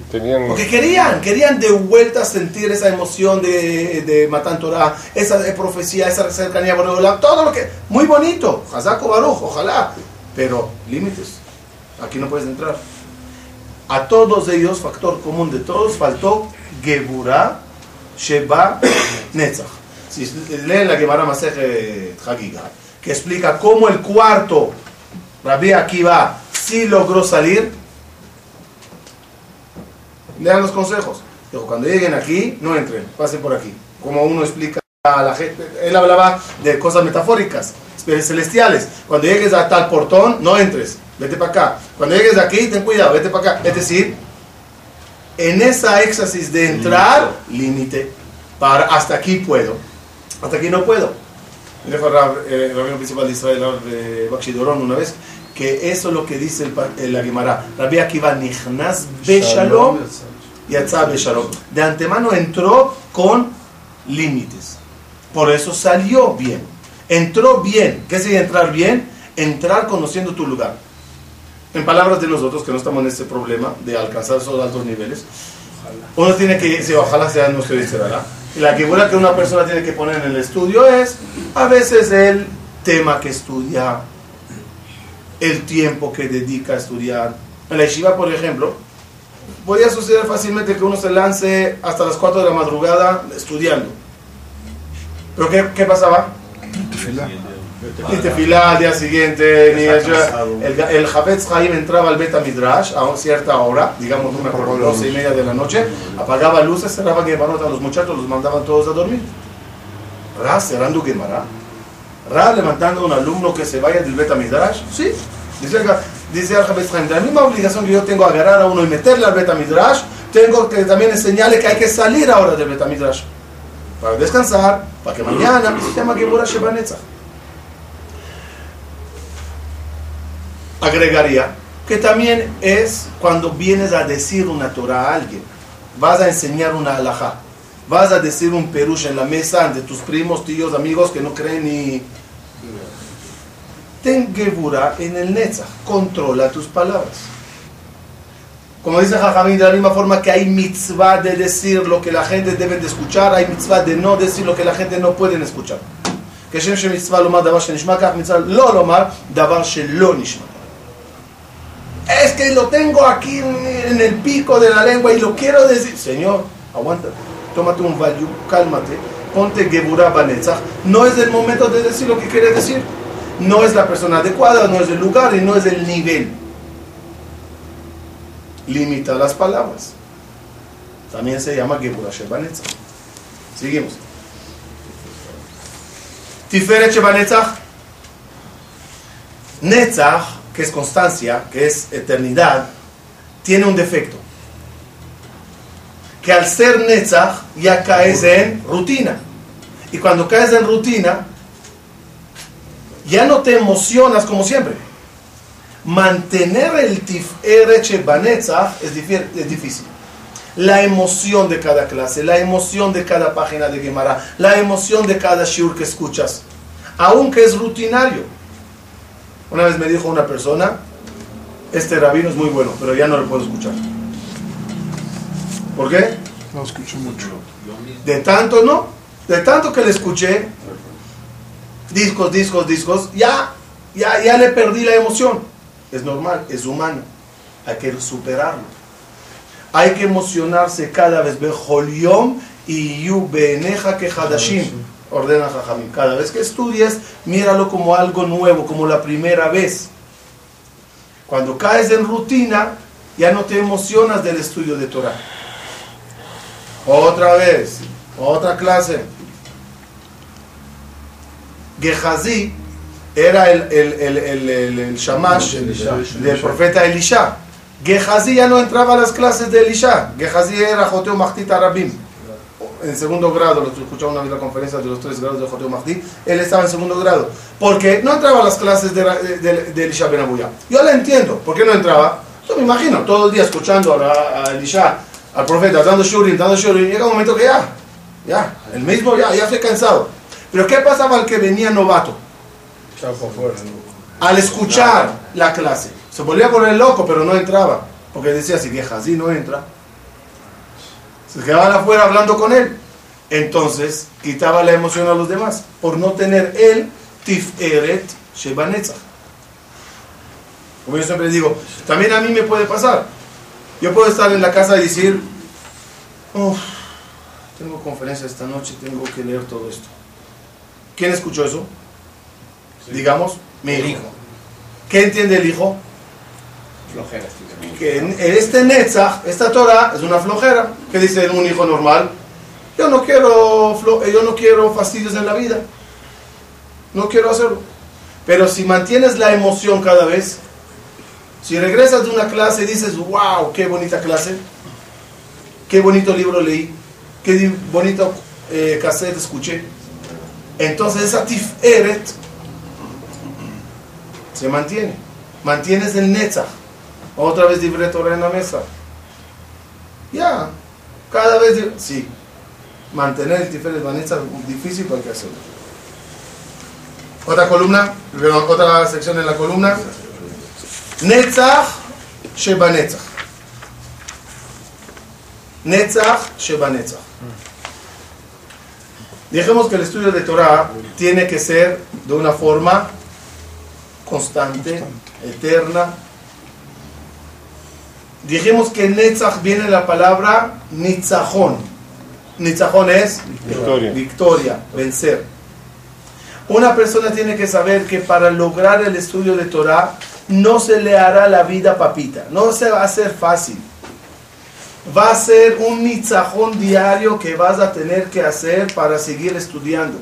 Porque querían, querían de vuelta sentir esa emoción de, de Torah, esa profecía, esa cercanía todo lo que. Muy bonito, Hazako Baruch, ojalá. Pero límites. Aquí no puedes entrar. A todos ellos, factor común de todos, faltó Geburah, Sheba, <coughs> Netzach. Si leen la Gemara Masej Hagiga, que explica cómo el cuarto, Rabbi Akiva, sí logró salir, lean los consejos. Dijo, cuando lleguen aquí, no entren, pasen por aquí. Como uno explica a la gente, él hablaba de cosas metafóricas, celestiales. Cuando llegues a tal portón, no entres, vete para acá. Cuando llegues aquí, ten cuidado, vete para acá. Es decir, en esa éxtasis de entrar, límite. Para hasta aquí puedo, hasta aquí no puedo. Dijo el rabino principal de Israel, Doron, una vez, que eso es lo que dice el, la Gemara. Rabbi Akiva nichnas beshalom y beshalom. De antemano entró con límites. Por eso salió bien. Entró bien. ¿Qué sería entrar bien? Entrar conociendo tu lugar. En palabras de nosotros, que no estamos en este problema de alcanzar esos altos niveles, uno tiene que, sí, ojalá sea nuestro dice, ¿verdad? La figura que una persona tiene que poner en el estudio es, a veces, el tema que estudia, el tiempo que dedica a estudiar. En la yeshiva, por ejemplo, podría suceder fácilmente que uno se lance hasta las 4 de la madrugada estudiando. ¿Pero qué, qué pasaba? Ni tefilá al día siguiente, ni el, el, el Havetz Haim entraba al Beta Midrash a cierta hora, digamos una por 12 y media de la noche, apagaba luces, cerraba Gemarot a los muchachos, los mandaban todos a dormir. Ra cerrando Gemara. Ra levantando a un alumno que se vaya del Beta Midrash. Sí, dice, acá- dice de la misma obligación que yo tengo a agarrar a uno y meterle al Beta Midrash, tengo que también enseñarle que hay que salir ahora del Beta Midrash. Para descansar, para que mañana se llama Gebura Sheba Netzach. agregaría que también es cuando vienes a decir una Torah a alguien, vas a enseñar una alajá, vas a decir un perush en la mesa ante tus primos, tíos, amigos que no creen ni... Ten gebura en el netzach, controla tus palabras. Como dice Jajamín, de la misma forma que hay mitzvah de decir lo que la gente debe de escuchar, hay mitzvah de no decir lo que la gente no puede escuchar. כשם שמצווה לומר דבר שנשמע כך, מצווה לא לומר דבר שלא נשמע. Es que lo tengo aquí en, en el pico de la lengua y lo quiero decir. Señor, aguanta, tómate un value, cálmate, ponte Geburah Banetzach. No es el momento de decir lo que quieres decir. No es la persona adecuada, no es el lugar y no es el nivel. Limita las palabras. También se llama Geburah Shebanetzach. Seguimos. Tiferet Shebanetzach. Netzach, que es constancia, que es eternidad, tiene un defecto. Que al ser Netzach ya caes en rutina. Y cuando caes en rutina, ya no te emocionas como siempre. Mantener el Tiferet Shebanetzach es, es difícil. La emoción de cada clase, la emoción de cada página de Gemara, la emoción de cada shiur que escuchas, aunque es rutinario. Una vez me dijo una persona, este rabino es muy bueno, pero ya no lo puedo escuchar. ¿Por qué? No escucho mucho. De tanto, ¿no? De tanto que le escuché, discos, discos, discos, ya, ya, ya le perdí la emoción. Es normal, es humano. Hay que superarlo. Hay que emocionarse cada vez. Bejoliom y yu beneja que hadashim. Ordena Jajamim. Cada vez que estudies, míralo como algo nuevo, como la primera vez. Cuando caes en rutina, ya no te emocionas del estudio de Torah. Otra vez, otra clase. Gehazi era el, el, el, el, shamash del profeta Elisha. Gehazi ya no entraba a las clases de Elisha. Gehazi era Joteo Mahdi Arabim. En segundo grado, lo escuchaba una vez la conferencia de los tres grados de Joteo Mahdi. Él estaba en segundo grado. Porque no entraba a las clases de, de, de Elisha Ben Abuya. Yo la entiendo. ¿Por qué no entraba? Yo me imagino, todo el día escuchando a, a Elisha, al profeta, dando shurim, dando shurim. Llega un momento que ya, Ya, el mismo, ya, ya estoy cansado. Pero ¿qué pasaba al que venía novato? Al escuchar la clase. Se volvía a poner loco, pero no entraba. Porque decía, si vieja así no entra. Se quedaban afuera hablando con él. Entonces, quitaba la emoción a los demás. Por no tener el tiferet shebanetzach. Como yo siempre digo, también a mí me puede pasar. Yo puedo estar en la casa y decir, "Uf, tengo conferencia esta noche, tengo que leer todo esto. ¿Quién escuchó eso? Digamos, mi hijo. ¿Qué entiende el hijo? Flojera, estoy Que en este Netzach, esta Torah, es una flojera. ¿Qué dice un hijo normal? Yo no quiero, eh, yo no quiero fastidios en la vida. No quiero hacerlo. Pero si mantienes la emoción cada vez, si regresas de una clase y dices, wow, qué bonita clase, qué bonito libro leí, qué bonito eh, cassette escuché, entonces esa tiferet se mantiene. Mantienes el Netzach. Otra vez libre Torah en la mesa. Ya. Cada vez. Sí. Mantener el Tiferet Vanessa es difícil, pero hay que hacerlo. Otra columna, otra sección en la columna. Netzach Sheba Netzach. Netzach Sheba Netzach. Dijimos que el estudio de Torah tiene que ser de una forma constante, eterna. Dijimos que Netzach viene de la palabra Nitzajón. Nitzajón es Victoria. victoria, vencer. Una persona tiene que saber que para lograr el estudio de Torah no se le hará la vida papita, no se va a hacer fácil. Va a ser un nitzajón diario que vas a tener que hacer para seguir estudiando.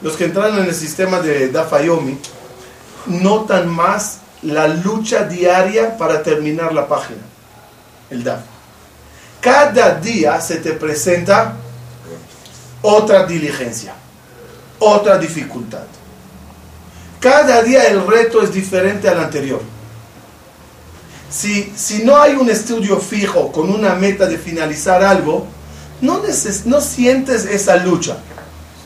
Los que entraron en el sistema de Dafayomi notan más la lucha diaria para terminar la página, el DAF. Cada día se te presenta otra diligencia, otra dificultad. Cada día el reto es diferente al anterior. Si, si no hay un estudio fijo con una meta de finalizar algo, no, neces- no sientes esa lucha.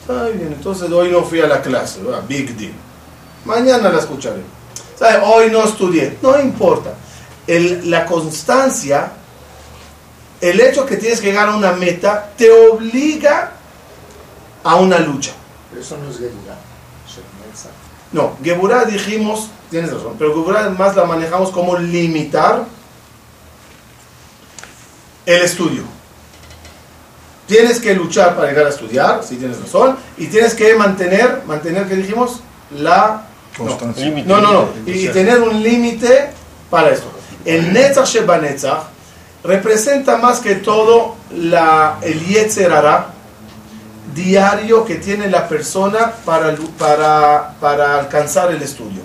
Está bien, entonces hoy no fui a la clase, big deal. Mañana la escucharé. ¿Sabe? Hoy no estudié, no importa. El- la constancia, el hecho que tienes que llegar a una meta, te obliga a una lucha. Eso no es Gedura. No, Geburah dijimos, tienes razón, pero Geburah más la manejamos como limitar el estudio. Tienes que luchar para llegar a estudiar, si tienes razón, y tienes que mantener, mantener, ¿qué dijimos? La no. Constancia. No, no, no. Y, y tener un límite para esto. El Netzach Sheba Netzach representa más que todo la, el Yetzer Hara diario que tiene la persona para, para, para alcanzar el estudio.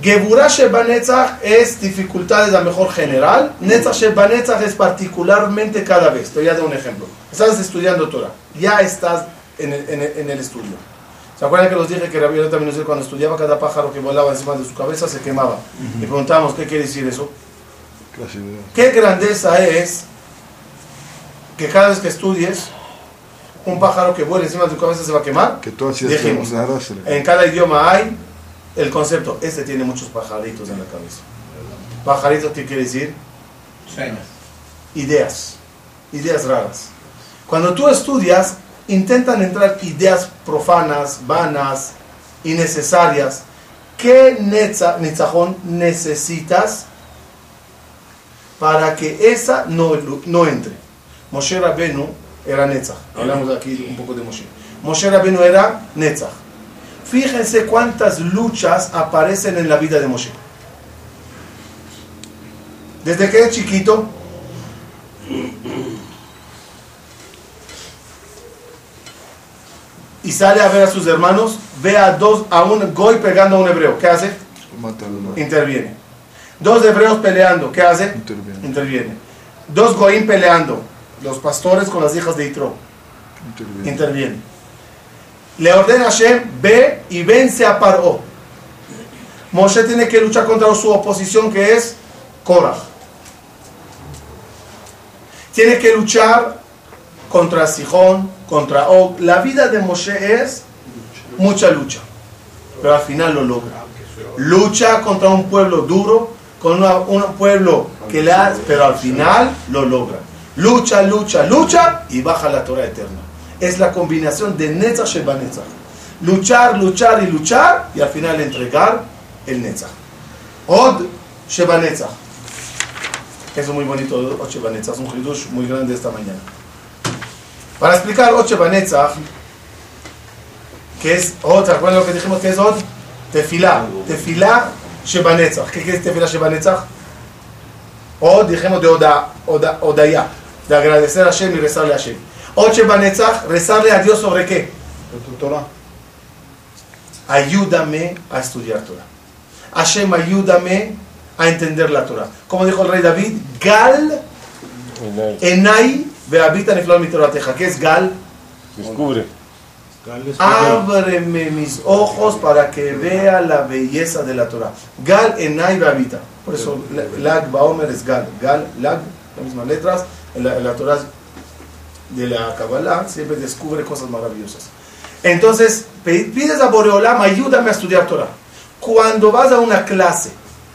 Geburah Sheba Netzach es dificultades a mejor general. Netzach Sheba Netzach es particularmente cada vez. Te voy a dar un ejemplo. Estás estudiando Torah. Ya estás en el, en el- en el estudio. ¿Se acuerdan que los dije que Rabbi también cuando estudiaba cada pájaro que volaba encima de su cabeza se quemaba? Y preguntamos, ¿qué quiere decir eso? De- ¿Qué grandeza es que cada vez que estudies, un pájaro que vuela encima de tu cabeza se va a quemar? Que tú hacías Dijimos, nada, se le- en cada idioma hay el concepto, este tiene muchos pajaritos en la cabeza. Pajaritos, ¿qué quiere decir? Sueños. Ideas, ideas raras. Cuando tú estudias, intentan entrar ideas profanas, vanas, innecesarias. ¿Qué netza- netzajón necesitas para que esa no, no entre? Moshe Rabenu era netzach. Hablamos aquí un poco de Moshe. Moshe Rabenu era netzach. Fíjense cuántas luchas aparecen en la vida de Moshe. Desde que es chiquito, y sale a ver a sus hermanos, ve a dos, a un goy pegando a un hebreo. ¿Qué hace? Interviene. Dos hebreos peleando. ¿Qué hace? Interviene. Interviene. Dos goyim peleando. Los pastores con las hijas de Itro. Interviene. Interviene. Le ordena a Hashem, ve y vence a Paró. Moshe tiene que luchar contra su oposición que es Korah. Tiene que luchar contra Sijón, contra Og. La vida de Moshe es mucha lucha, pero al final lo logra. Lucha contra un pueblo duro, con una- un pueblo que le ha, pero al final lo logra. Lucha, lucha, lucha y baja la Torah eterna. Es la combinación de Netzach Sheba Netzach. Luchar, luchar y luchar y al final entregar el Netzach. Od Sheba Netzach. Eso es muy bonito, Od Sheba Netzach. Es un hidush muy grande esta mañana. Para explicar Od Sheba que es Od, ¿se acuerdan lo que dijimos que es Od? Tefilá. Tefilá Sheba Netzach. ¿Qué es Tefilá Sheba? Od, dijimos de Oda, Oda, Odaya, de agradecer a Hashem y rezarle a Hashem. Od Sheba Netzach, rezarle a Dios sobre qué? ayúdame a estudiar Torah. Hashem, ayúdame a entender la Torah. Como dijo el rey David, Gal enai vehabita niflal mi Torateja. ¿Qué es Gal? Descubre. Ábreme mis ojos para que vea la belleza de la Torah. Gal enai vehabita. Por eso Lag Baomer es Gal. Gal, Lag, las mismas letras. En la, en la Torah de la Kabbalah siempre descubre cosas maravillosas. Entonces, pides a Boreolam, ayúdame a estudiar Torah. Cuando vas a una clase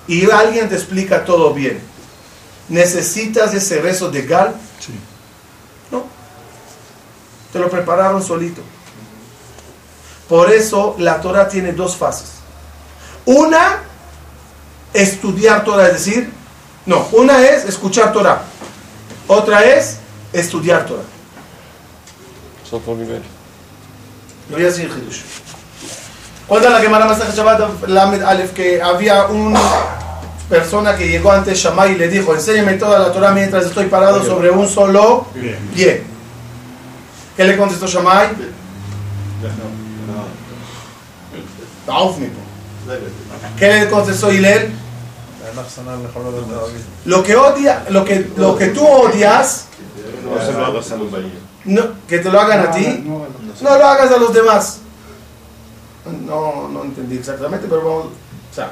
y alguien te explica todo bien, ¿necesitas ese rezo de Gal? Sí. No. Te lo prepararon solito. Por eso la Torah tiene dos fases. Una, estudiar Torah, es decir, no, una es escuchar Torah. Otra es estudiar Torah. Es otro nivel. Lo voy a decir Hidush. Cuenta la Gemara Masaj Shabbat Lamed Aleph que había una persona que llegó ante Shammai y le dijo, enséñame toda la Torah mientras estoy parado sobre un solo pie. ¿Qué le contestó Shammai? Po. ¿Qué le contestó Hillel? Lo que odia, lo que, lo que tú odias, No se lo hagas a los bahíos. no, que te lo hagan a ti, no lo hagas a los demás. No, no entendí exactamente, pero vamos. O sea,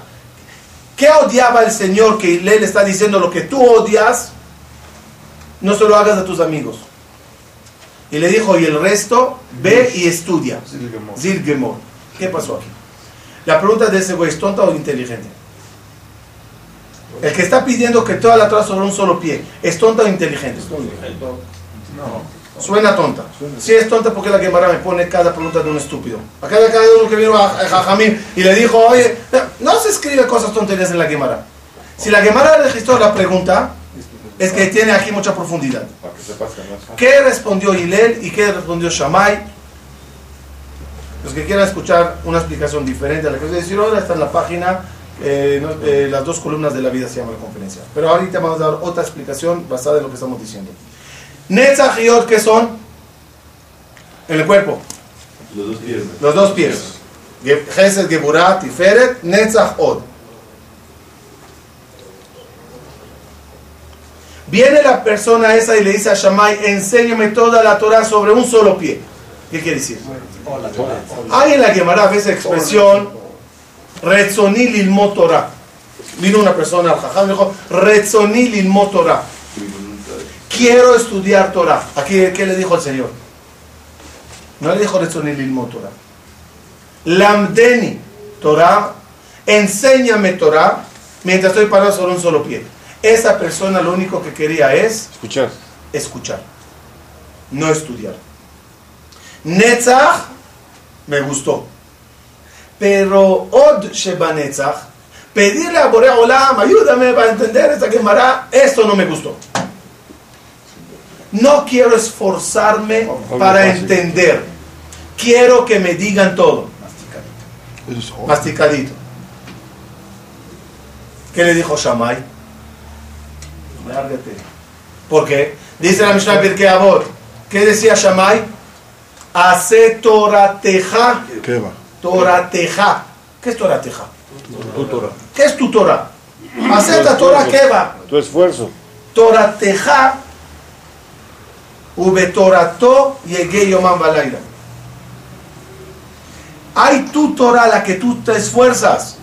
¿qué odiaba el Señor que le le está diciendo lo que tú odias? No se lo hagas a tus amigos. Y le dijo, y el resto, ve y estudia. Zilgemor. ¿Qué pasó aquí? La pregunta de ese güey, ¿es tonta o inteligente? El que está pidiendo que toda la Torah sobre un solo pie, ¿es tonta o inteligente? Suena tonta. Si es tonta, porque la Gemara me pone cada pregunta de un estúpido? A cada, cada uno que vino a, Jajamín y le dijo, oye, no se escribe cosas tonterías en la Gemara. Si la Gemara registró la pregunta, es que tiene aquí mucha profundidad. No. ¿Qué respondió Hillel y qué respondió Shammai? Los que quieran escuchar una explicación diferente a la que voy a decir ahora está en la página, eh, no- eh, las dos columnas de la vida se llama la conferencia. Pero ahorita vamos a dar otra explicación basada en lo que estamos diciendo. Netzach y Od, ¿qué son? En el cuerpo, Los dos piernas. los dos pies. Gesed, Tiferet, Netzach, Od. Viene la persona esa y le dice a Shammai, enséñame toda la Torah sobre un solo pie. ¿Qué quiere decir? Hay en la Gemara esa expresión, Retzoní lilmot Torah. Vino una persona al jajam y dijo, Retzoní lilmot Torah. Quiero estudiar Torah. Aquí, ¿qué le dijo el Señor? No le dijo Retzoní lilmot Torah. Lamdeni Torah, enséñame Torah mientras estoy parado sobre un solo pie. Esa persona lo único que quería es Escuchar. escuchar, no estudiar. Netzach me gustó, pero Od Sheba Netzach, pedirle a Borea Olam, ayúdame para entender esta Gemara, esto no me gustó. No quiero esforzarme para entender, quiero que me digan todo, otro. masticadito. ¿Qué le dijo Shammai? Lárgate. ¿Por qué? Dice la Mishnah Pirkei Avot. ¿Qué decía Shammai? Hace Torateja. ¿Qué va? Torateja. ¿Qué es Torateja? Tu Torah. ¿Qué es tu Torah? Hacer la Torah que va. Tu esfuerzo. Torateja. Ubetorato llegué yomam balayla. Hay tu Torah la que tú te esfuerzas.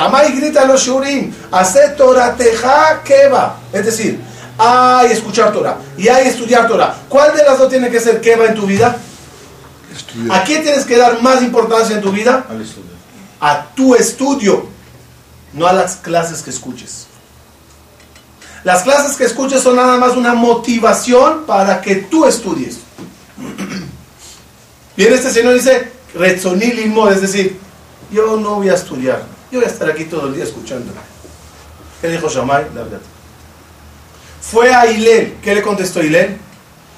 Amai grita a los shurim. Hace Torateja que va. Es decir, hay escuchar Torah y hay estudiar Torah. ¿Cuál de las dos tiene que ser que va en tu vida? ¿A qué tienes que dar más importancia en tu vida? Al estudio. A tu estudio, no a las clases que escuches. Las clases que escuches son nada más una motivación para que tú estudies. <clears throat> Viene este señor y dice, Retzonil limo", es decir, yo no voy a estudiar, yo voy a estar aquí todo el día escuchando. ¿Qué dijo Shammai? Lárgate. Fue a Hilel. ¿Qué le contestó Hilel?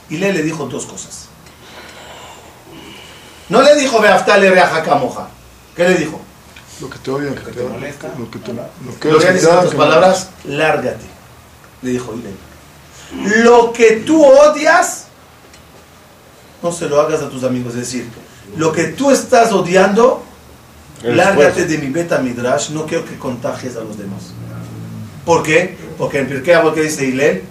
Hilel le dijo dos cosas. No le dijo Beaftale reaja moja. ¿Qué le dijo? Lo que te odia, que te molesta. Lo que te, lo que Lo que te dice otras palabras, lárgate. Le dijo Hilel. Lo que tú odias, no se lo hagas a tus amigos. Es decir, lo que tú estás odiando, El lárgate esfuerzo. de mi beta midrash. No quiero que contagies a los demás. ¿Por qué? Porque en Pirkei Avot que dice Hilel,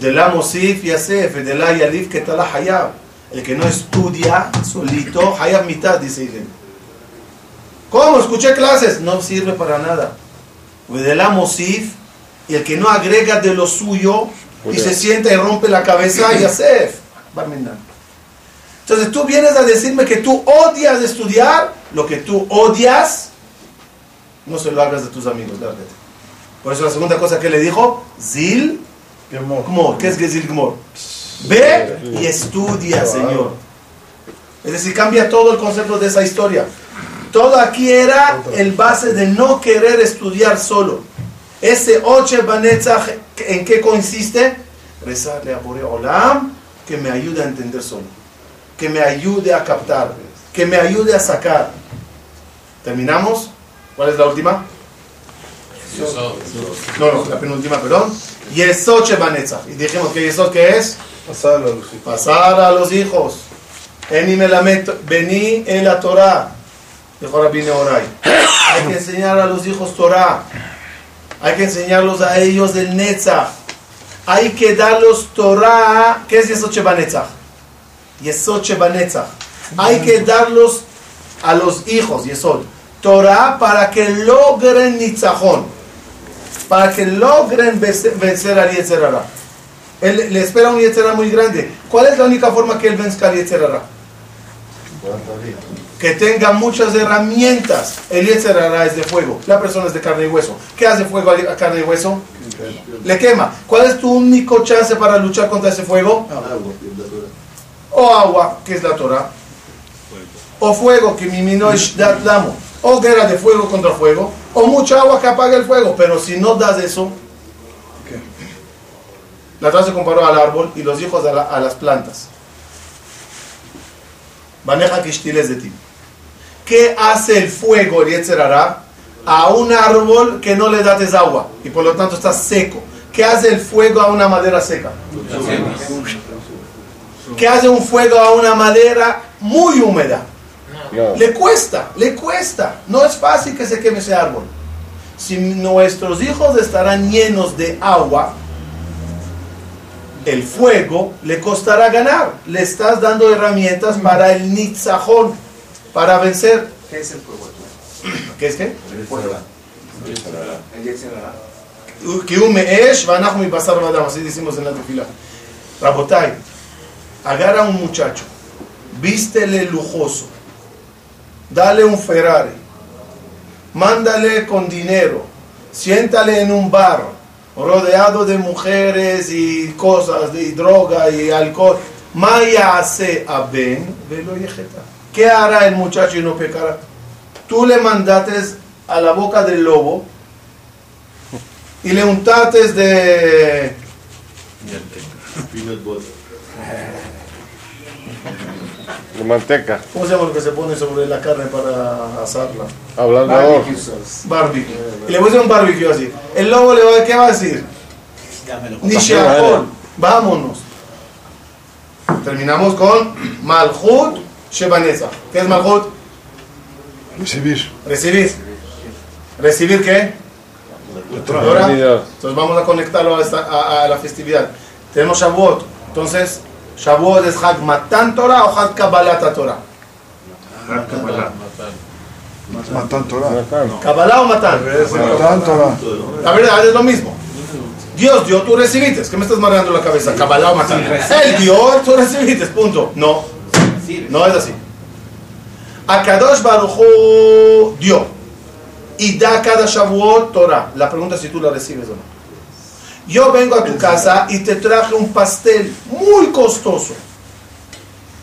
de la Mosif Yasef, de la Yalif que tala Hayab. El que no estudia solito, Hayab mitad, dice Hilel. ¿Cómo? Escuché clases. No sirve para nada. Mosif, y el que no agrega de lo suyo y se sienta y rompe la cabeza, Yasef. Barminan. Entonces tú vienes a decirme que tú odias estudiar, lo que tú odias, no se lo hagas de tus amigos, lárgate. Por eso la segunda cosa que le dijo, Zil Gmor. ¿Qué es Zil Gmor? Ve y estudia, Señor. Es decir, cambia todo el concepto de esa historia. Todo aquí era el base de no querer estudiar solo. Ese Oche Banetzach, ¿en qué consiste? Rezarle a Bore Olam que me ayude a entender solo. Que me ayude a captar. Que me ayude a sacar. ¿Terminamos? ¿Cuál es la última? No, no, la penúltima, perdón. Yesod Shebanetzach. Y dijimos que Yesod, ¿qué es? Pasar la luz. Pasar a los hijos. Eni melamet, vení en la Torah. Dijo Rabbi Nehorai. Hay que enseñar a los hijos Torah. Hay que enseñarlos a ellos del Netzach. Hay que darlos Torah. ¿Qué es Yesod Shebanetzach? Yesod Shebanetzach. Hay que darlos a los hijos, Yesod. Torah para que logren Nitzajón. Para que logren vencer al Yetzerara. Él le espera un Yetzerara muy grande. ¿Cuál es la única forma que él venzca al Yetzerara? Que tenga muchas herramientas. El Yetzerara es de fuego. La persona es de carne y hueso. ¿Qué hace fuego a carne y hueso? Le quema. ¿Cuál es tu único chance para luchar contra ese fuego? O agua, que es la Torah. O fuego, que mi mino es dat lamo. O guerra de fuego contra fuego. O mucha agua que apaga el fuego. Pero si no das eso, la Torah se comparó al árbol y los hijos a, la- a las plantas. Maneja quishtiles de ti. ¿Qué hace el fuego, el Yetzer Hara, a un árbol que no le das agua y por lo tanto está seco? ¿Qué hace el fuego a una madera seca? ¿Qué hace un fuego a una madera muy húmeda? Le cuesta, le cuesta. No es fácil que se queme ese árbol. Si nuestros hijos estarán llenos de agua, el fuego le costará ganar. Le estás dando herramientas para el nitzajón, para vencer. ¿Qué es el fuego? ¿Qué es qué? El fuego. Así decimos en la tefila. Rabotai, agarra a un muchacho, vístele lujoso, dale un Ferrari, mándale con dinero, siéntale en un bar, rodeado de mujeres y cosas, y droga y alcohol. Maya hace a Ben, velo. ¿Qué hará el muchacho y no pecará? Tú le mandates a la boca del lobo y le untates de <laughs> De manteca. ¿cómo se llama lo que se pone sobre la carne para asarla? Hablador. Barbecue. Y le puse un barbecue así. El lobo le va, ¿qué va a decir? Ni. Sheahol. Vámonos. Terminamos con Malchut Shebaneza. ¿Qué es Malchut? Recibir. Recibir. ¿Recibir qué? Torah. Entonces vamos a conectarlo a, esta- a- a la festividad. Tenemos Shavuot. Entonces, Shavuot es Hag Matan Torah o Hag Kabbalat Torah. Matan Torah. Kabbalah o Matan. Matan Torah. La verdad es lo mismo. Dios dio, tú recibiste. ¿Qué me estás mareando la cabeza? Cabalao matar. Él dio, tú recibiste. Punto. No, no es así. Akadosh Baruj Hu dio. Y da cada Shavuot Torah. La pregunta es si tú la recibes o no. Yo vengo a tu casa y te traje un pastel muy costoso.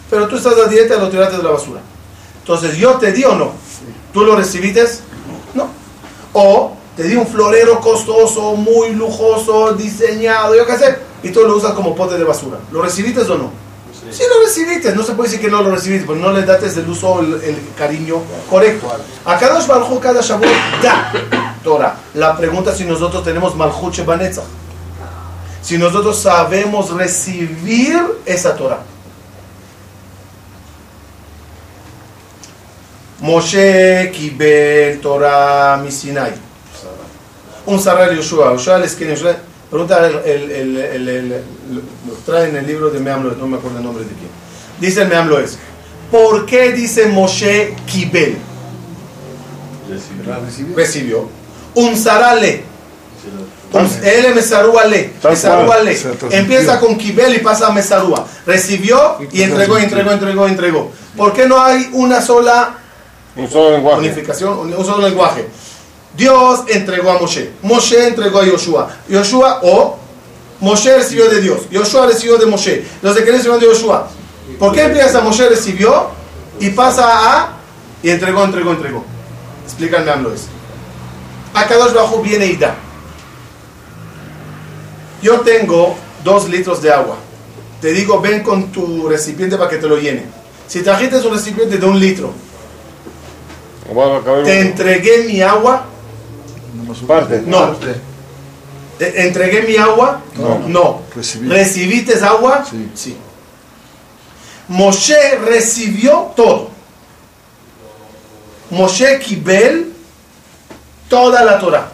Pero tú estás a dieta y lo tiraste de la basura. Entonces, ¿yo te di o no? ¿Tú lo recibiste? No. O te di un florero costoso, muy lujoso, diseñado, yo qué sé, y tú lo usas como pote de basura. ¿Lo recibiste o no? Sí. lo recibiste, no se puede decir que no lo recibiste, porque no le dates el uso, el, el cariño correcto. A cada Baruj cada Shavuot da Torah. La pregunta es si nosotros tenemos Malchut Shebanetzach. Si nosotros sabemos recibir esa Torah. Moshe Kibel Torah Misinai. Un Sarai Yoshua. Yoshua les. Pregunta el, el, el, lo trae en el libro de Meamlo, no me acuerdo el nombre de quién. Dice el Meamlo es, ¿por qué dice Moshe Kibel? Recibió. Un Sarale. Él Mesarúa le. Mesarúa le. Empieza con Kibel y pasa a Mesarúa. Recibió y entregó, entregó, entregó, entregó. ¿Por qué no hay una sola Un solo lenguaje. unificación, un solo lenguaje. Dios entregó a Moshe, Moshe entregó a Yoshua, Yoshua o Moshe recibió de Dios, Yoshua recibió de Moshe, los de que recibieron de Yoshua. ¿Por qué empieza Moshe recibió y pasa a y entregó, entregó, entregó? Explícanme AMLO eso. A Kadosh Bajo viene y da. Yo tengo dos litros de agua. Te digo, ven con tu recipiente para que te lo llene. Si trajiste un recipiente de un litro, te entregué mi agua, Parte. no. ¿Te entregué mi agua? No. Recibí. ¿Recibiste agua? Sí. Moshe recibió todo. Moshe Kibel toda la Torah.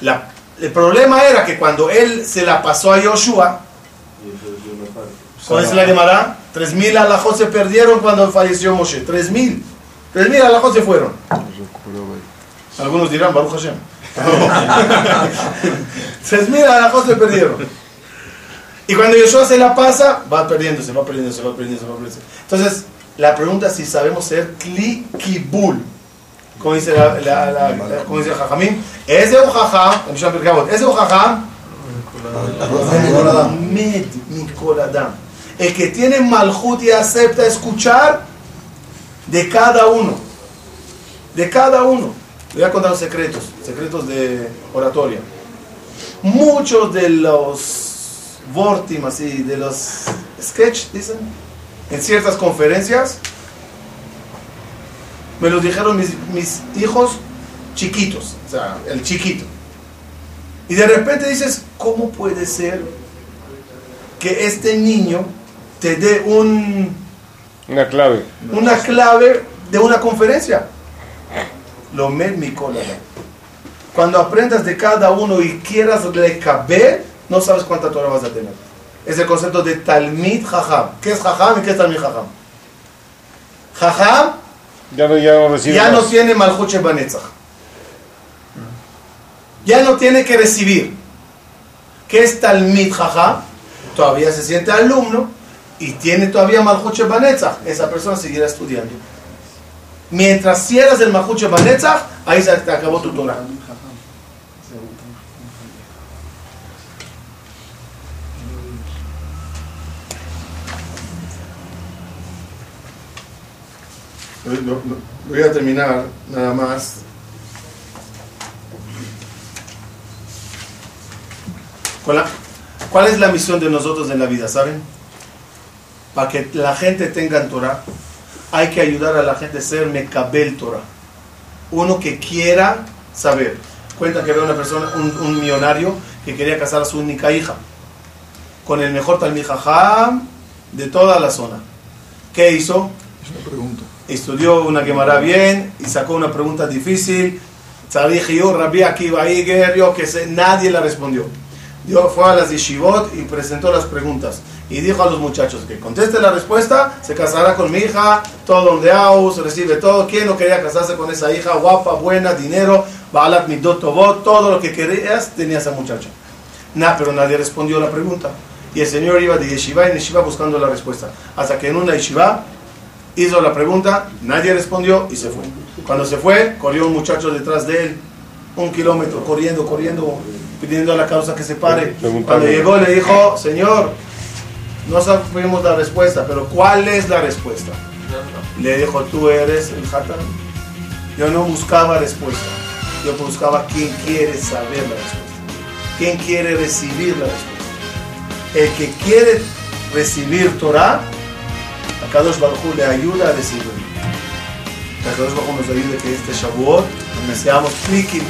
La- el problema era que cuando él se la pasó a Yoshua, ¿cuál es la Gemara? Tres mil alajos se perdieron cuando falleció Moshe. Tres mil. Tres mil alajos se fueron. Algunos dirán, Baruch Hashem. <laughs> Tres mil alajos se perdieron. Y cuando Yoshua se la pasa, va perdiéndose, va perdiéndose, va perdiéndose, va perdiéndose. Entonces, la pregunta es si sabemos ser kli kibul. Como dice la, la, la, la- como dice el Jajamín, es de un jajam, en Mishnah Pirkei Avot, es de un jajam, med mikol adam. El que tiene malhut y acepta escuchar de cada uno. De cada uno. Voy a contar los secretos, secretos de oratoria. Muchos de los vortim, así, de los sketch, dicen, en ciertas conferencias, me los dijeron mis, mis hijos chiquitos, o sea, el chiquito. Y de repente dices, ¿cómo puede ser que este niño te dé un, Una clave. una clave de una conferencia? Lo mi cola. Cuando aprendas de cada uno y quieras caber, no sabes cuánta Torah vas a tener. Es el concepto de Talmid Jajam. ¿Qué es Jajam y qué es Talmid Jajam? Jajam Ya no, ya no recibe ya no tiene Malchut Shebanetzach. Ya no tiene que recibir. ¿Qué es Talmid Jajam? Todavía se siente alumno y tiene todavía Malchut Shebanetzach. Esa persona seguirá estudiando. Mientras cierras el Malchut Shebanetzach, ahí se te acabó tu Torah. Lo- lo- Voy a terminar nada más. ¿Cuál es la misión de nosotros en la vida? ¿Saben? Para que la gente tenga Torah, hay que ayudar a la gente a ser Mekabel Torah. Uno que quiera saber. Cuenta que había una persona, un, millonario, que quería casar a su única hija con el mejor Talmid Jajam de toda la zona. ¿Qué hizo? Es una pregunta. Estudió una Gemara bien y sacó una pregunta difícil. Yo, Rabbi Akiva Iger, yo que sé, nadie la respondió. Dio, fue a las yeshivot y presentó las preguntas. Y dijo a los muchachos que conteste la respuesta, se casará con mi hija, todo donde aus, recibe todo. ¿Quién no quería casarse con esa hija? Guapa, buena, dinero, balat midot todo lo que querías tenía esa muchacha. Nah, pero nadie respondió la pregunta. Y el señor iba de yeshiva en yeshiva buscando la respuesta. Hasta que en una yeshiva hizo la pregunta, nadie respondió y se fue. Cuando se fue, corrió un muchacho detrás de él, un kilómetro, corriendo, corriendo, pidiendo a la causa que se pare. Cuando llegó le dijo, Señor, no sabemos la respuesta, pero ¿cuál es la respuesta? Le dijo, tú eres el Hatan. Yo no buscaba respuesta, yo buscaba quién quiere saber la respuesta, quién quiere recibir la respuesta. El que quiere recibir Torah, a Kadosh Baruj Hu le ayuda a recibirlo. Que Kadosh Baruj Hu nos ayude que este Shavuot seamos Kliki